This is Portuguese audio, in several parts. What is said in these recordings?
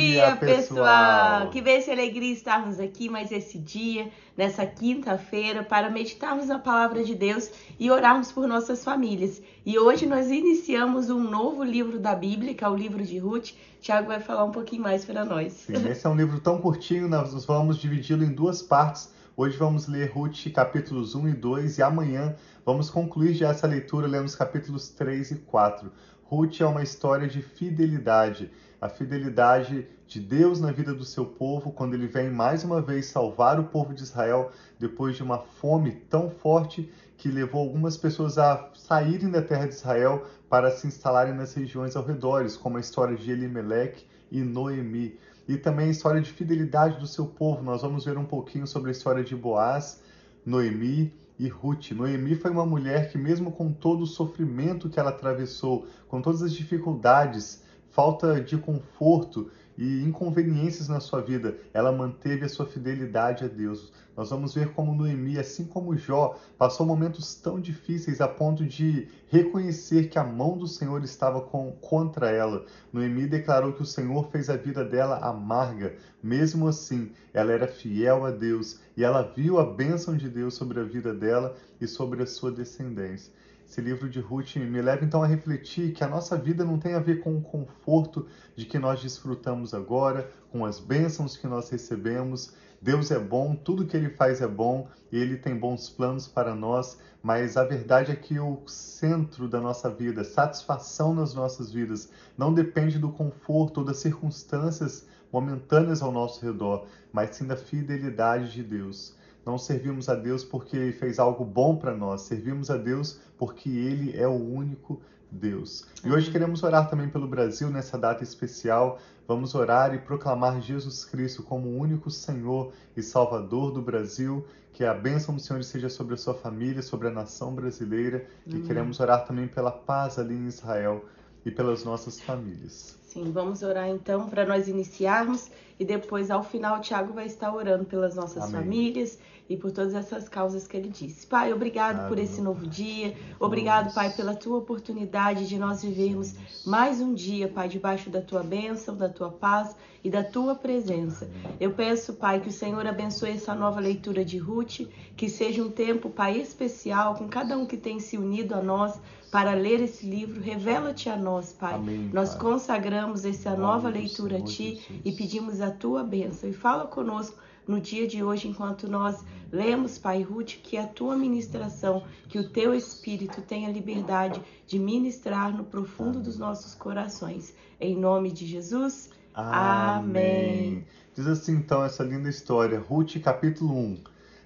dia, dia pessoal. Que bênção e alegria estarmos aqui mais esse dia, nessa quinta-feira, para meditarmos a palavra de Deus e orarmos por nossas famílias. E hoje nós iniciamos um novo livro da Bíblia, que é o livro de Ruth. Tiago vai falar um pouquinho mais para nós. Sim, esse é um livro tão curtinho, nós vamos dividi-lo em duas partes. Hoje vamos ler Ruth capítulos 1 e 2 e amanhã vamos concluir já essa leitura lendo os capítulos 3 e 4. Ruth é uma história de fidelidade, a fidelidade de Deus na vida do seu povo, quando ele vem mais uma vez salvar o povo de Israel depois de uma fome tão forte que levou algumas pessoas a saírem da terra de Israel para se instalarem nas regiões ao redor, como a história de Elimelech e Noemi. E também a história de fidelidade do seu povo. Nós vamos ver um pouquinho sobre a história de Boaz, Noemi e Ruth. Noemi foi uma mulher que, mesmo com todo o sofrimento que ela atravessou, com todas as dificuldades, falta de conforto e inconveniências na sua vida, ela manteve a sua fidelidade a Deus. Nós vamos ver como Noemi, assim como Jó, passou momentos tão difíceis a ponto de reconhecer que a mão do Senhor estava com, contra ela. Noemi declarou que o Senhor fez a vida dela amarga. Mesmo assim, ela era fiel a Deus e ela viu a bênção de Deus sobre a vida dela e sobre a sua descendência. Esse livro de Ruth me leva então a refletir que a nossa vida não tem a ver com o conforto de que nós desfrutamos agora, com as bênçãos que nós recebemos. Deus é bom, tudo que ele faz é bom ele tem bons planos para nós, mas a verdade é que o centro da nossa vida, satisfação nas nossas vidas, não depende do conforto ou das circunstâncias momentâneas ao nosso redor, mas sim da fidelidade de Deus. Não servimos a Deus porque Ele fez algo bom para nós, servimos a Deus porque Ele é o único Deus. E hoje queremos orar também pelo Brasil nessa data especial. Vamos orar e proclamar Jesus Cristo como o único Senhor e Salvador do Brasil. Que a bênção do Senhor seja sobre a sua família, sobre a nação brasileira. E queremos orar também pela paz ali em Israel e pelas nossas famílias. Sim, vamos orar então para nós iniciarmos e depois ao final o Tiago vai estar orando pelas nossas Amém. famílias e por todas essas causas que ele disse. Pai, obrigado por esse novo dia. Obrigado, Pai, pela tua oportunidade de nós vivermos mais um dia, Pai, debaixo da tua bênção, da tua paz e da tua presença. Eu peço, Pai, que o Senhor abençoe essa nova leitura de Ruth, que seja um tempo, Pai, especial com cada um que tem se unido a nós para ler esse livro. Revela-te a nós, Pai. Amém, nós consagramos essa nova leitura a Ti e pedimos a Tua bênção. E fala conosco no dia de hoje, enquanto nós lemos, Pai Ruth, que a Tua ministração, que o Teu Espírito tenha liberdade de ministrar no profundo dos nossos corações. Em nome de Jesus. Amém. Diz assim então essa linda história, Ruth capítulo 1.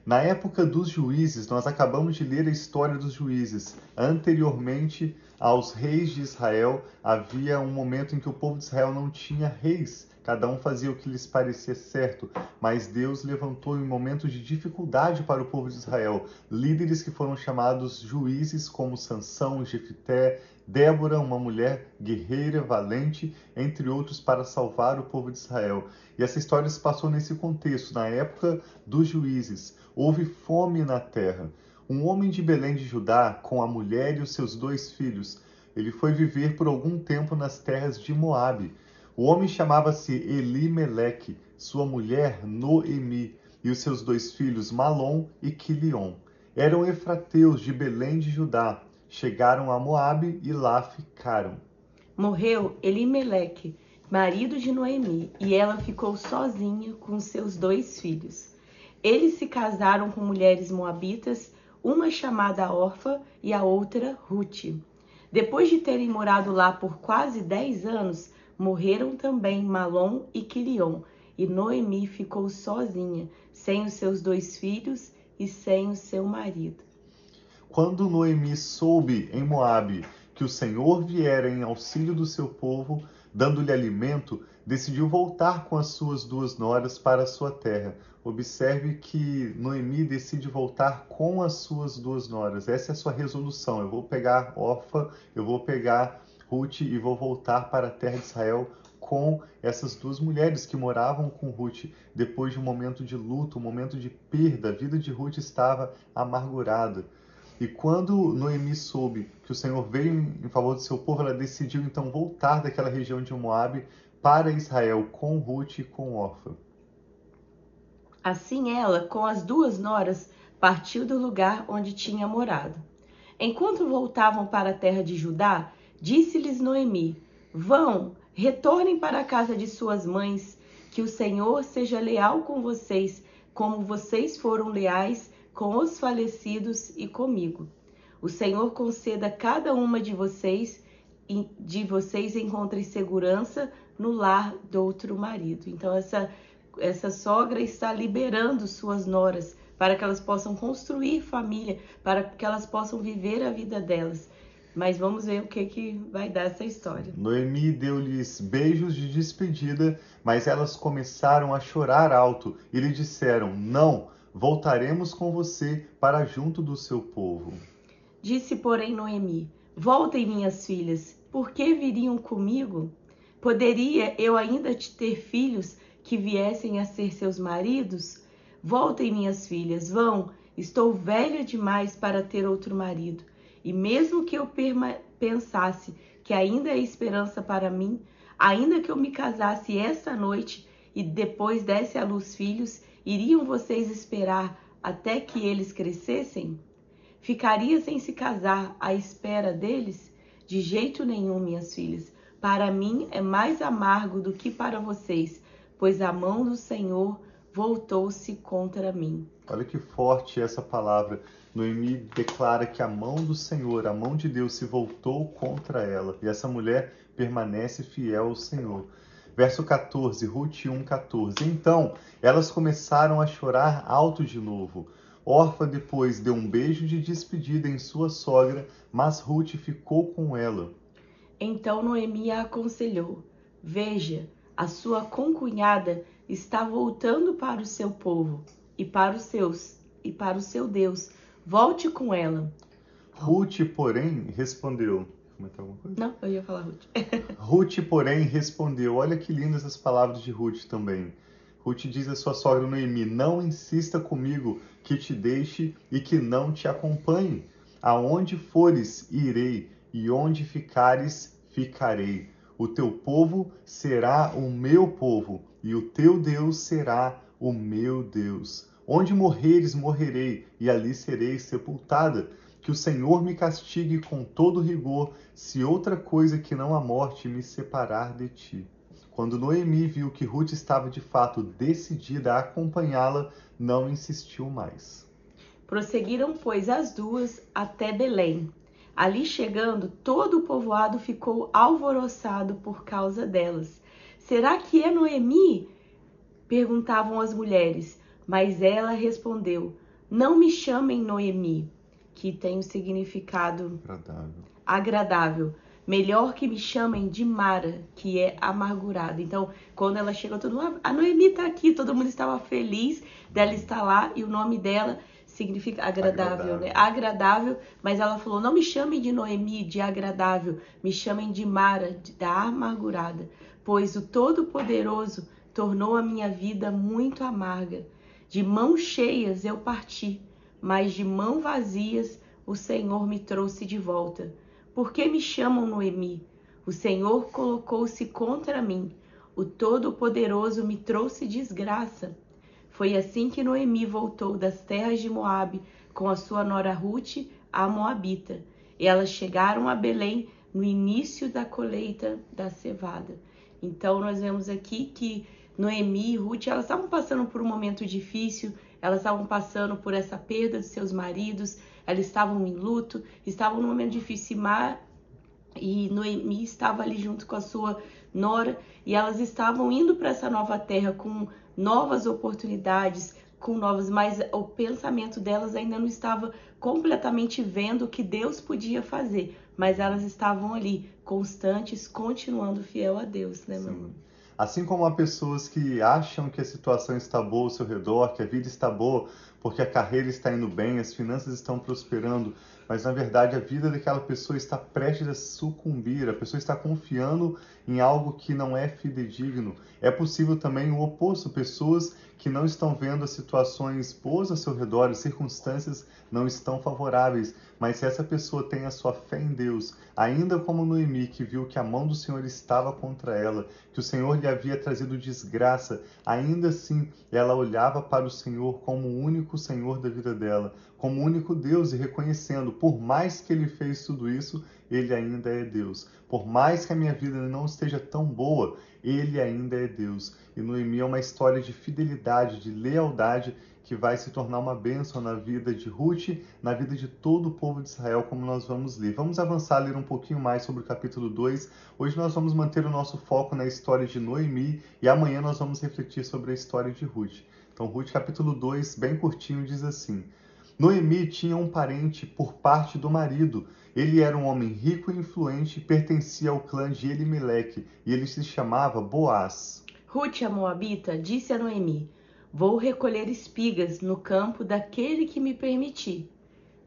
Na época dos juízes, nós acabamos de ler a história dos juízes. Anteriormente aos reis de Israel, havia um momento em que o povo de Israel não tinha reis. Cada um fazia o que lhes parecia certo, mas Deus levantou em momentos de dificuldade para o povo de Israel líderes que foram chamados juízes como Sansão, Jefité, Débora, uma mulher guerreira, valente, entre outros, para salvar o povo de Israel. E essa história se passou nesse contexto, na época dos juízes. Houve fome na terra. Um homem de Belém de Judá, com a mulher e os seus dois filhos, ele foi viver por algum tempo nas terras de Moabe. O homem chamava-se Elimeleque, sua mulher Noemi, e os seus dois filhos Malom e Quilion. Eram efrateus de Belém de Judá chegaram a Moabe e lá ficaram. Morreu Elimeleque, marido de Noemi, e ela ficou sozinha com seus dois filhos. Eles se casaram com mulheres moabitas, uma chamada Orfa e a outra Ruth. Depois de terem morado lá por quase dez anos, morreram também Malom e Quilion, e Noemi ficou sozinha, sem os seus dois filhos e sem o seu marido. Quando Noemi soube em Moabe que o Senhor viera em auxílio do seu povo, dando-lhe alimento, decidiu voltar com as suas duas noras para a sua terra. Observe que Noemi decide voltar com as suas duas noras. Essa é a sua resolução. Eu vou pegar Orfa, eu vou pegar Ruth e vou voltar para a terra de Israel com essas duas mulheres que moravam com Ruth depois de um momento de luto, um momento de perda. A vida de Ruth estava amargurada. E quando Noemi soube que o Senhor veio em favor do seu povo, ela decidiu então voltar daquela região de Moabe para Israel com Ruth e com Orfa. Assim ela, com as duas noras, partiu do lugar onde tinha morado. Enquanto voltavam para a terra de Judá, disse-lhes Noemi: Vão, retornem para a casa de suas mães, que o Senhor seja leal com vocês, como vocês foram leais com os falecidos e comigo. O Senhor conceda a cada uma de vocês de vocês encontre segurança no lar do outro marido. Então essa essa sogra está liberando suas noras para que elas possam construir família, para que elas possam viver a vida delas. Mas vamos ver o que, que vai dar essa história. Noemi deu-lhes beijos de despedida, mas elas começaram a chorar alto e lhe disseram: Não, voltaremos com você para junto do seu povo. Disse, porém, Noemi: Voltem, minhas filhas, por que viriam comigo? Poderia eu ainda te ter filhos que viessem a ser seus maridos? Voltem, minhas filhas, vão. Estou velha demais para ter outro marido. E mesmo que eu pensasse que ainda há esperança para mim, ainda que eu me casasse esta noite e depois desse à luz filhos, iriam vocês esperar até que eles crescessem? Ficaria sem se casar à espera deles? De jeito nenhum, minhas filhas. Para mim é mais amargo do que para vocês, pois a mão do Senhor voltou-se contra mim. Olha que forte essa palavra. Noemi declara que a mão do Senhor, a mão de Deus, se voltou contra ela. E essa mulher permanece fiel ao Senhor. Verso 14, Ruth 1, 14. Então elas começaram a chorar alto de novo. Orfa depois deu um beijo de despedida em sua sogra, mas Ruth ficou com ela. Então Noemi a aconselhou: Veja, a sua concunhada está voltando para o seu povo e para os seus e para o seu Deus. Volte com ela. Ruth, porém, respondeu: Não, eu ia falar Ruth. Ruth, porém, respondeu: Olha que lindas as palavras de Ruth também. Ruth diz à sua sogra Noemi: Não insista comigo que te deixe e que não te acompanhe. Aonde fores, irei, e onde ficares, ficarei. O teu povo será o meu povo, e o teu Deus será o meu Deus. Onde morreres, morrerei, e ali serei sepultada. Que o Senhor me castigue com todo rigor, se outra coisa que não a morte me separar de ti. Quando Noemi viu que Ruth estava de fato decidida a acompanhá-la, não insistiu mais. Prosseguiram, pois, as duas até Belém. Ali chegando, todo o povoado ficou alvoroçado por causa delas. Será que é Noemi? perguntavam as mulheres. Mas ela respondeu: Não me chamem Noemi, que tem o significado agradável. agradável. Melhor que me chamem de Mara, que é amargurada. Então, quando ela chegou, todo mundo, a Noemi está aqui, todo mundo estava feliz dela estar lá e o nome dela significa agradável, agradável, né? Agradável, mas ela falou: não me chamem de Noemi, de agradável, me chamem de Mara, de, da amargurada, pois o Todo-Poderoso tornou a minha vida muito amarga. De mãos cheias eu parti, mas de mãos vazias o Senhor me trouxe de volta. Por que me chamam Noemi? O Senhor colocou-se contra mim. O Todo-Poderoso me trouxe desgraça. Foi assim que Noemi voltou das terras de Moabe com a sua nora Ruth, a Moabita. E elas chegaram a Belém no início da colheita da cevada. Então nós vemos aqui que Noemi e Ruth, elas estavam passando por um momento difícil, elas estavam passando por essa perda de seus maridos, elas estavam em luto, estavam num momento difícil e Noemi estava ali junto com a sua nora e elas estavam indo para essa nova terra com novas oportunidades, com novas, mas o pensamento delas ainda não estava completamente vendo o que Deus podia fazer, mas elas estavam ali, constantes, continuando fiel a Deus, né, mamãe? Assim como há pessoas que acham que a situação está boa ao seu redor, que a vida está boa, porque a carreira está indo bem, as finanças estão prosperando, mas na verdade a vida daquela pessoa está prestes a sucumbir, a pessoa está confiando em algo que não é fidedigno. É possível também o oposto, pessoas que não estão vendo as situações boas ao seu redor, as circunstâncias não estão favoráveis, mas se essa pessoa tem a sua fé em Deus, ainda como Noemi, que viu que a mão do Senhor estava contra ela, que o Senhor lhe havia trazido desgraça, ainda assim ela olhava para o Senhor como o único Senhor da vida dela, como o único Deus e reconhecendo, por mais que ele fez tudo isso, ele ainda é Deus. Por mais que a minha vida não esteja tão boa, ele ainda é Deus. E Noemi é uma história de fidelidade, de lealdade que vai se tornar uma bênção na vida de Ruth, na vida de todo o povo de Israel, como nós vamos ler. Vamos avançar ler um pouquinho mais sobre o capítulo 2. Hoje nós vamos manter o nosso foco na história de Noemi e amanhã nós vamos refletir sobre a história de Ruth. Então, Ruth, capítulo 2, bem curtinho, diz assim: Noemi tinha um parente por parte do marido. Ele era um homem rico e influente, pertencia ao clã de Elimeleque e ele se chamava Boaz. Ruth, a Moabita, disse a Noemi: Vou recolher espigas no campo daquele que me permitir.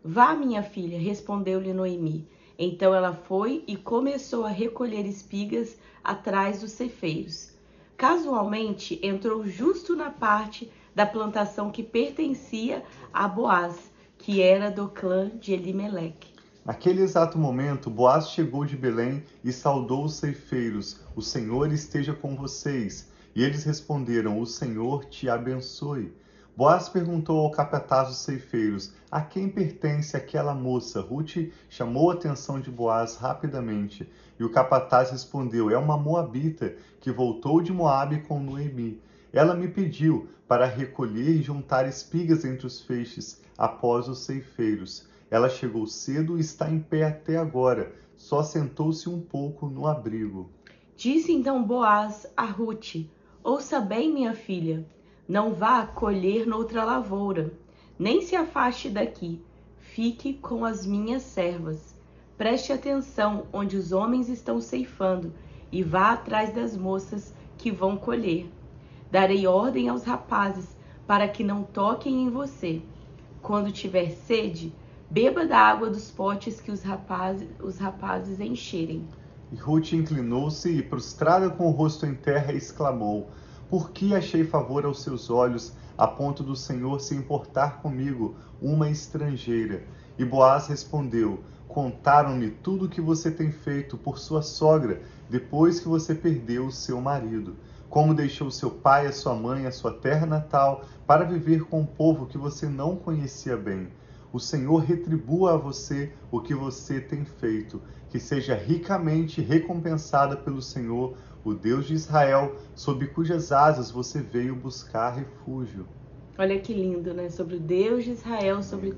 Vá, minha filha, respondeu-lhe Noemi. Então ela foi e começou a recolher espigas atrás dos cefeiros. Casualmente entrou justo na parte da plantação que pertencia a Boaz, que era do clã de Elimeleque. Naquele exato momento, Boaz chegou de Belém e saudou os ceifeiros: O Senhor esteja com vocês. E eles responderam: O Senhor te abençoe. Boaz perguntou ao capataz dos ceifeiros: A quem pertence aquela moça? Ruth chamou a atenção de Boaz rapidamente. E o capataz respondeu: É uma moabita que voltou de Moabe com Noemi. Ela me pediu para recolher e juntar espigas entre os feixes após os ceifeiros. Ela chegou cedo e está em pé até agora. Só sentou-se um pouco no abrigo. Disse então Boaz a Ruth: Ouça bem, minha filha, não vá colher noutra lavoura, nem se afaste daqui. Fique com as minhas servas. Preste atenção onde os homens estão ceifando e vá atrás das moças que vão colher. Darei ordem aos rapazes para que não toquem em você. Quando tiver sede, beba da água dos potes que os rapazes, os rapazes encherem. E Ruth inclinou-se e, prostrada com o rosto em terra, exclamou: Por que achei favor aos seus olhos, a ponto do Senhor se importar comigo, uma estrangeira? E Boaz respondeu: Contaram-me tudo o que você tem feito por sua sogra, depois que você perdeu o seu marido. Como deixou seu pai, a sua mãe, a sua terra natal, para viver com um povo que você não conhecia bem o Senhor retribua a você o que você tem feito, que seja ricamente recompensada pelo Senhor, o Deus de Israel, sob cujas asas você veio buscar refúgio. Olha que lindo, né? Sobre o Deus de Israel, sobre,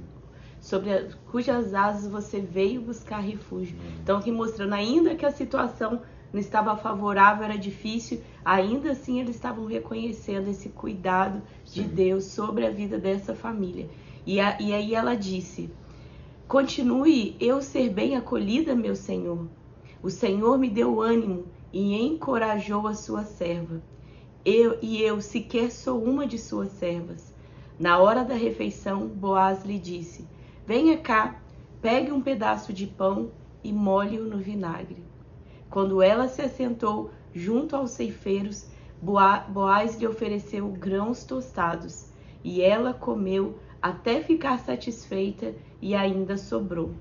sobre a, cujas asas você veio buscar refúgio. Então, aqui mostrando ainda que a situação não estava favorável, era difícil, ainda assim eles estavam reconhecendo esse cuidado Sim. de Deus sobre a vida dessa família. E, a, e aí ela disse: Continue eu ser bem acolhida, meu senhor. O Senhor me deu ânimo e encorajou a sua serva. Eu e eu sequer sou uma de suas servas. Na hora da refeição, Boaz lhe disse: Venha cá, pegue um pedaço de pão e molhe-o no vinagre. Quando ela se assentou junto aos ceifeiros, Boaz lhe ofereceu grãos tostados, e ela comeu até ficar satisfeita e ainda sobrou.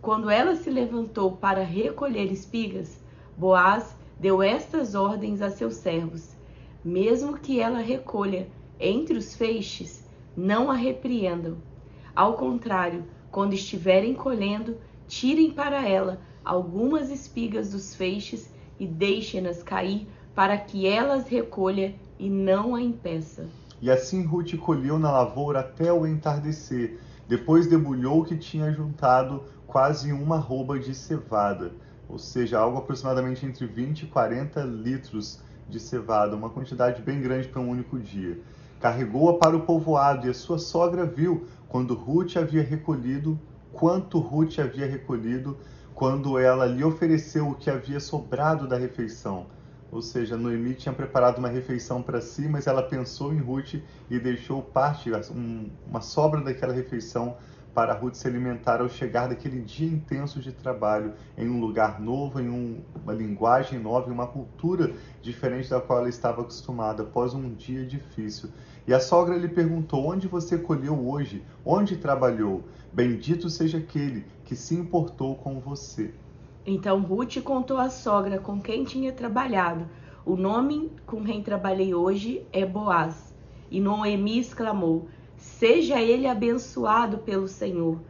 Quando ela se levantou para recolher espigas, Boaz deu estas ordens a seus servos: mesmo que ela recolha entre os feixes, não a repreendam. Ao contrário, quando estiverem colhendo, tirem para ela algumas espigas dos feixes e deixem-nas cair, para que elas recolha e não a impeça. E assim Ruth colheu na lavoura até o entardecer. Depois debulhou o que tinha juntado quase uma arroba de cevada, ou seja, algo aproximadamente entre 20 e 40 litros de cevada, uma quantidade bem grande para um único dia. Carregou-a para o povoado e a sua sogra viu quando Ruth havia recolhido, quanto Ruth havia recolhido, quando ela lhe ofereceu o que havia sobrado da refeição Ou seja, Noemi tinha preparado uma refeição para si, mas ela pensou em Ruth e deixou parte, um, uma sobra daquela refeição para Ruth se alimentar ao chegar daquele dia intenso de trabalho em um lugar novo, em um, uma linguagem nova, em uma cultura diferente da qual ela estava acostumada, após um dia difícil. E a sogra lhe perguntou: Onde você colheu hoje? Onde trabalhou? Bendito seja aquele que se importou com você. Então Ruth contou à sogra com quem tinha trabalhado. O nome com quem trabalhei hoje é Boaz. E Noemi exclamou: Seja ele abençoado pelo Senhor,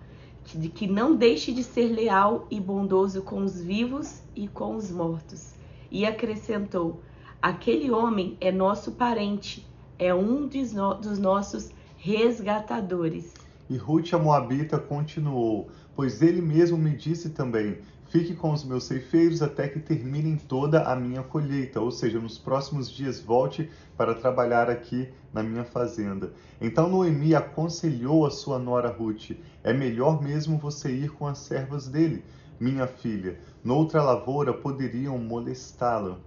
que, que não deixe de ser leal e bondoso com os vivos e com os mortos. E acrescentou: Aquele homem é nosso parente, é um dos, no, dos nossos resgatadores. E Ruth a Moabita continuou: Pois ele mesmo me disse também: Fique com os meus ceifeiros até que terminem toda a minha colheita, ou seja, nos próximos dias volte para trabalhar aqui na minha fazenda. Então Noemi aconselhou a sua nora Ruth: É melhor mesmo você ir com as servas dele, minha filha. Noutra lavoura poderiam molestá-la.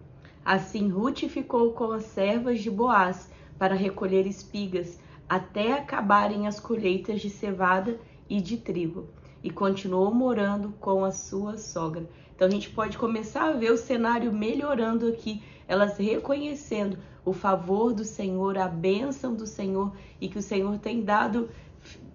Assim Ruth ficou com as servas de Boaz para recolher espigas até acabarem as colheitas de cevada e de trigo e continuou morando com a sua sogra. Então a gente pode começar a ver o cenário melhorando aqui, elas reconhecendo o favor do Senhor, a bênção do Senhor e que o Senhor tem dado.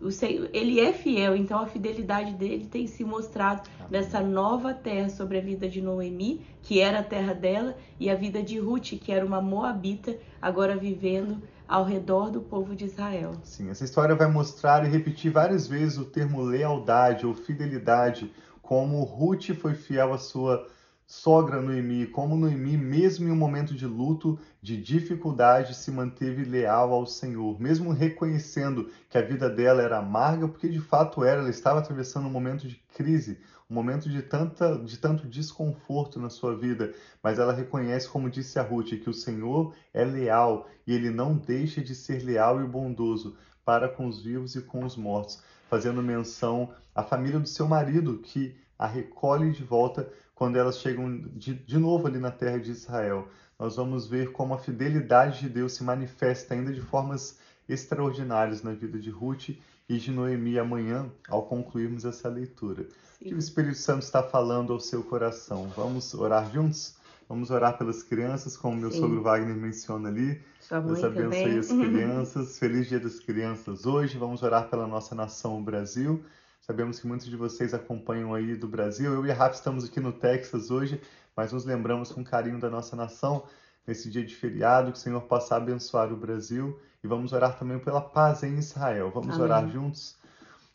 O Senhor, ele é fiel, então a fidelidade dele tem se mostrado Amém. nessa nova terra sobre a vida de Noemi, que era a terra dela, e a vida de Ruth, que era uma moabita, agora vivendo ao redor do povo de Israel. Sim, essa história vai mostrar e repetir várias vezes o termo lealdade ou fidelidade, como Ruth foi fiel à sua sogra Noemi, como Noemi, mesmo em um momento de luto, de dificuldade, se manteve leal ao Senhor, mesmo reconhecendo que a vida dela era amarga, porque de fato era, ela estava atravessando um momento de crise, um momento de, tanta, de tanto desconforto na sua vida, mas ela reconhece, como disse a Ruth, que o Senhor é leal e ele não deixa de ser leal e bondoso para com os vivos e com os mortos, fazendo menção à família do seu marido, que a recolhe de volta quando elas chegam de, de novo ali na terra de Israel. Nós vamos ver como a fidelidade de Deus se manifesta ainda de formas extraordinárias na vida de Ruth e de Noemi amanhã, ao concluirmos essa leitura. Sim. Que o Espírito Santo está falando ao seu coração. Vamos orar juntos? Vamos orar pelas crianças, como meu Sim. sogro Wagner menciona ali. Deus abençoe também. as crianças. Feliz Dia das Crianças hoje. Vamos orar pela nossa nação, o Brasil. Sabemos que muitos de vocês acompanham aí do Brasil. Eu e a Rafa estamos aqui no Texas hoje, mas nos lembramos com carinho da nossa nação nesse dia de feriado. Que o Senhor possa abençoar o Brasil e vamos orar também pela paz em Israel. Vamos Amém. orar juntos?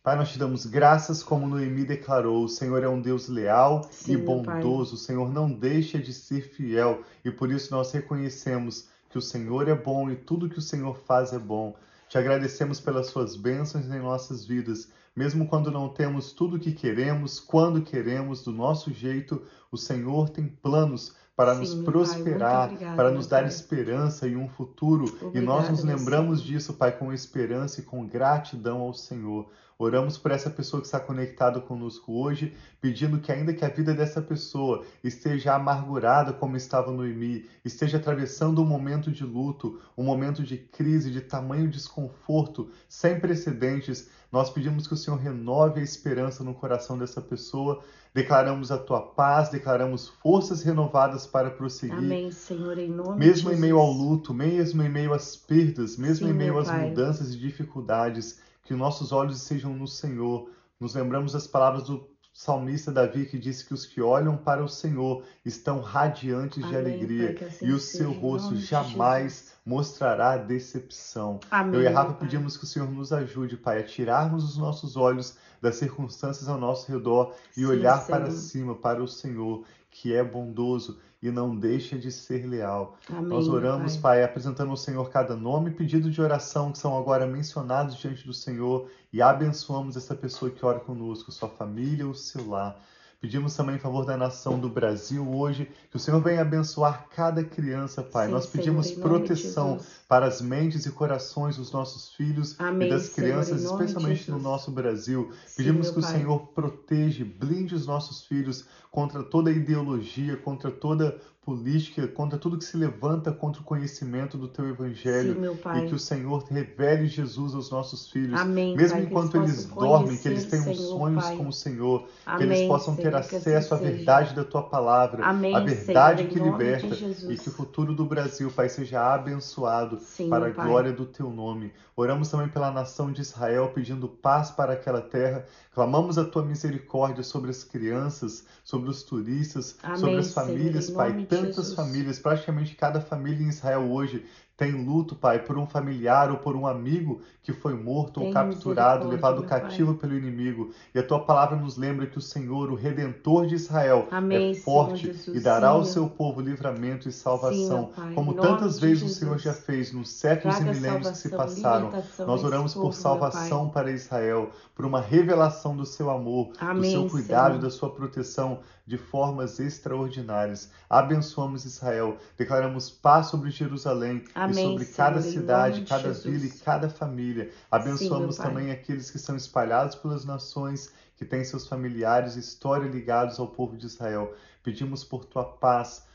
Pai, nós te damos graças, como Noemi declarou: o Senhor é um Deus leal Sim, e bondoso, o Senhor não deixa de ser fiel e por isso nós reconhecemos que o Senhor é bom e tudo que o Senhor faz é bom. Te agradecemos pelas suas bênçãos em nossas vidas, mesmo quando não temos tudo o que queremos, quando queremos, do nosso jeito, o Senhor tem planos para Sim, nos prosperar, pai, para nos dar pai. esperança e um futuro. Obrigada, e nós nos lembramos disso, Pai, com esperança e com gratidão ao Senhor. Oramos por essa pessoa que está conectada conosco hoje, pedindo que, ainda que a vida dessa pessoa esteja amargurada, como estava Noemi, esteja atravessando um momento de luto, um momento de crise, de tamanho desconforto sem precedentes, nós pedimos que o Senhor renove a esperança no coração dessa pessoa. Declaramos a tua paz, declaramos forças renovadas para prosseguir. Amém, Senhor, em nome Mesmo em meio ao luto, mesmo em meio às perdas, mesmo Sim, em meio às Pai. mudanças e dificuldades, que nossos olhos sejam no Senhor. Nos lembramos das palavras do salmista Davi que disse que os que olham para o Senhor estão radiantes Amém, de alegria assim e o seu rosto jamais mostrará decepção. Amém, Eu e a Rafa pedimos que o Senhor nos ajude, Pai, a tirarmos os nossos olhos das circunstâncias ao nosso redor e Sim, olhar Senhor. para cima, para o Senhor, que é bondoso e não deixa de ser leal. Amém, Nós oramos, pai. pai. apresentando ao Senhor cada nome e pedido de oração que são agora mencionados diante do Senhor e abençoamos essa pessoa que ora conosco, sua família, o seu lar. Pedimos também em favor da nação do Brasil hoje, que o Senhor venha abençoar cada criança, Pai. Sim, Nós pedimos Senhor, proteção para as mentes e corações dos nossos filhos Amém, e das crianças, Senhor, especialmente no nosso Brasil. Sim, pedimos que o Senhor proteja, blinde os nossos filhos contra toda ideologia, contra toda política, contra tudo que se levanta contra o conhecimento do teu evangelho. Sim, meu Pai. E que o Senhor revele Jesus aos nossos filhos. Amém, Mesmo Pai, enquanto que eles eles dormem, que eles tenham Senhor, sonhos Pai. com o Senhor, que Amém, eles possam ter Senhor, que assim acesso à seja. verdade da tua palavra, Amém, a verdade que liberta, e que o futuro do Brasil, Pai, seja abençoado Sim, para a Pai. glória do teu nome. Oramos também pela nação de Israel, pedindo paz para aquela terra. Clamamos a tua misericórdia sobre as crianças, sobre os turistas, sobre as famílias, Pai. Tantas famílias, praticamente cada família em Israel hoje tem luto, Pai, por um familiar ou por um amigo que foi morto ou Tem capturado, misericórdia, levado meu Pai. cativo pelo inimigo. E a tua palavra nos lembra que o Senhor, o Redentor de Israel, Amém, é forte Jesus. e dará ao Sim, seu povo livramento e Sim, salvação. Pai, Como nome tantas vezes o Jesus. Senhor já fez nos séculos e milênios que se passaram. Nós oramos povo, por salvação para Israel, por uma revelação do seu amor, do Amém, seu cuidado, Senhor. da sua proteção de formas extraordinárias. Abençoamos Israel, declaramos paz sobre Jerusalém Amém, e sobre cada Senhor, em cidade, cada Jesus. vila e cada família. Abençoamos Sim, também aqueles que são espalhados pelas nações, que têm seus familiares e história ligados ao povo de Israel. Pedimos por tua paz,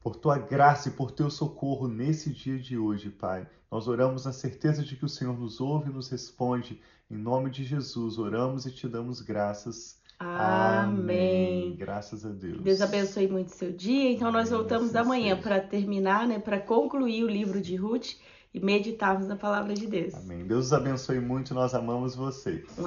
por tua graça e por teu socorro nesse dia de hoje, Pai. Nós oramos na certeza de que o Senhor nos ouve e nos responde. Em nome de Jesus, oramos e te damos graças. Amém. Graças a Deus. Deus abençoe muito seu dia. Então nós Amém, voltamos assim amanhã para terminar, né, para concluir o livro de Ruth e meditarmos na palavra de Deus. Amém. Deus os abençoe muito. Nós amamos vocês.